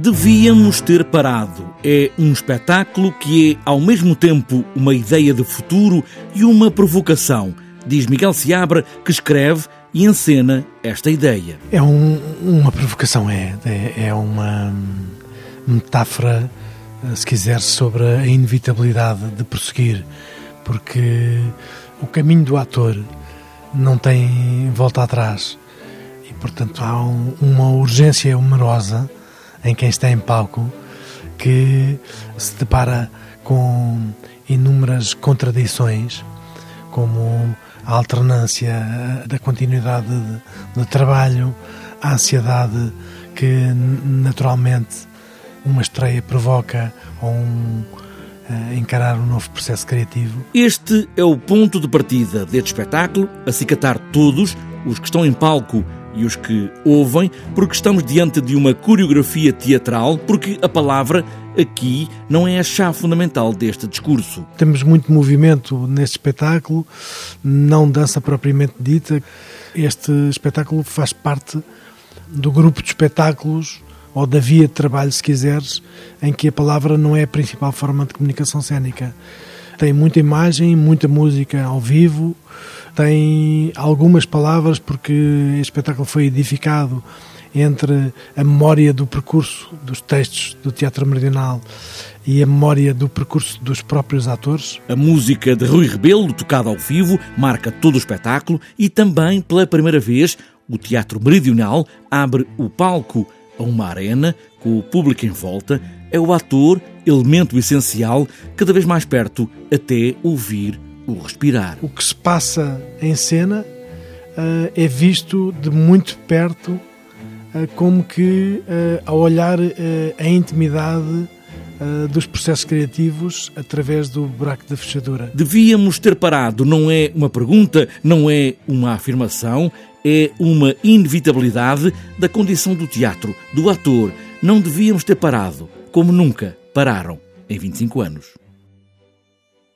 Devíamos ter parado. É um espetáculo que é, ao mesmo tempo, uma ideia de futuro e uma provocação, diz Miguel Seabra, que escreve e encena esta ideia. É um, uma provocação, é, é, é uma metáfora, se quiser, sobre a inevitabilidade de prosseguir, porque o caminho do ator não tem volta atrás e, portanto, há um, uma urgência humorosa em quem está em palco que se depara com inúmeras contradições, como a alternância da continuidade de, de trabalho, a ansiedade que naturalmente uma estreia provoca ou um uh, encarar um novo processo criativo. Este é o ponto de partida deste espetáculo, acicatar todos os que estão em palco e os que ouvem, porque estamos diante de uma coreografia teatral, porque a palavra aqui não é a chave fundamental deste discurso. Temos muito movimento neste espetáculo, não dança propriamente dita. Este espetáculo faz parte do grupo de espetáculos ou da via de trabalho, se quiseres, em que a palavra não é a principal forma de comunicação cênica. Tem muita imagem, muita música ao vivo, tem algumas palavras, porque este espetáculo foi edificado entre a memória do percurso dos textos do Teatro Meridional e a memória do percurso dos próprios atores. A música de Rui Rebelo, tocada ao vivo, marca todo o espetáculo e também, pela primeira vez, o Teatro Meridional abre o palco a uma arena com o público em volta. É o ator, elemento essencial, cada vez mais perto até ouvir o respirar. O que se passa em cena uh, é visto de muito perto, uh, como que uh, a olhar a intimidade dos processos criativos através do buraco da fechadura. Devíamos ter parado, não é uma pergunta, não é uma afirmação, é uma inevitabilidade da condição do teatro, do ator. Não devíamos ter parado, como nunca pararam em 25 anos.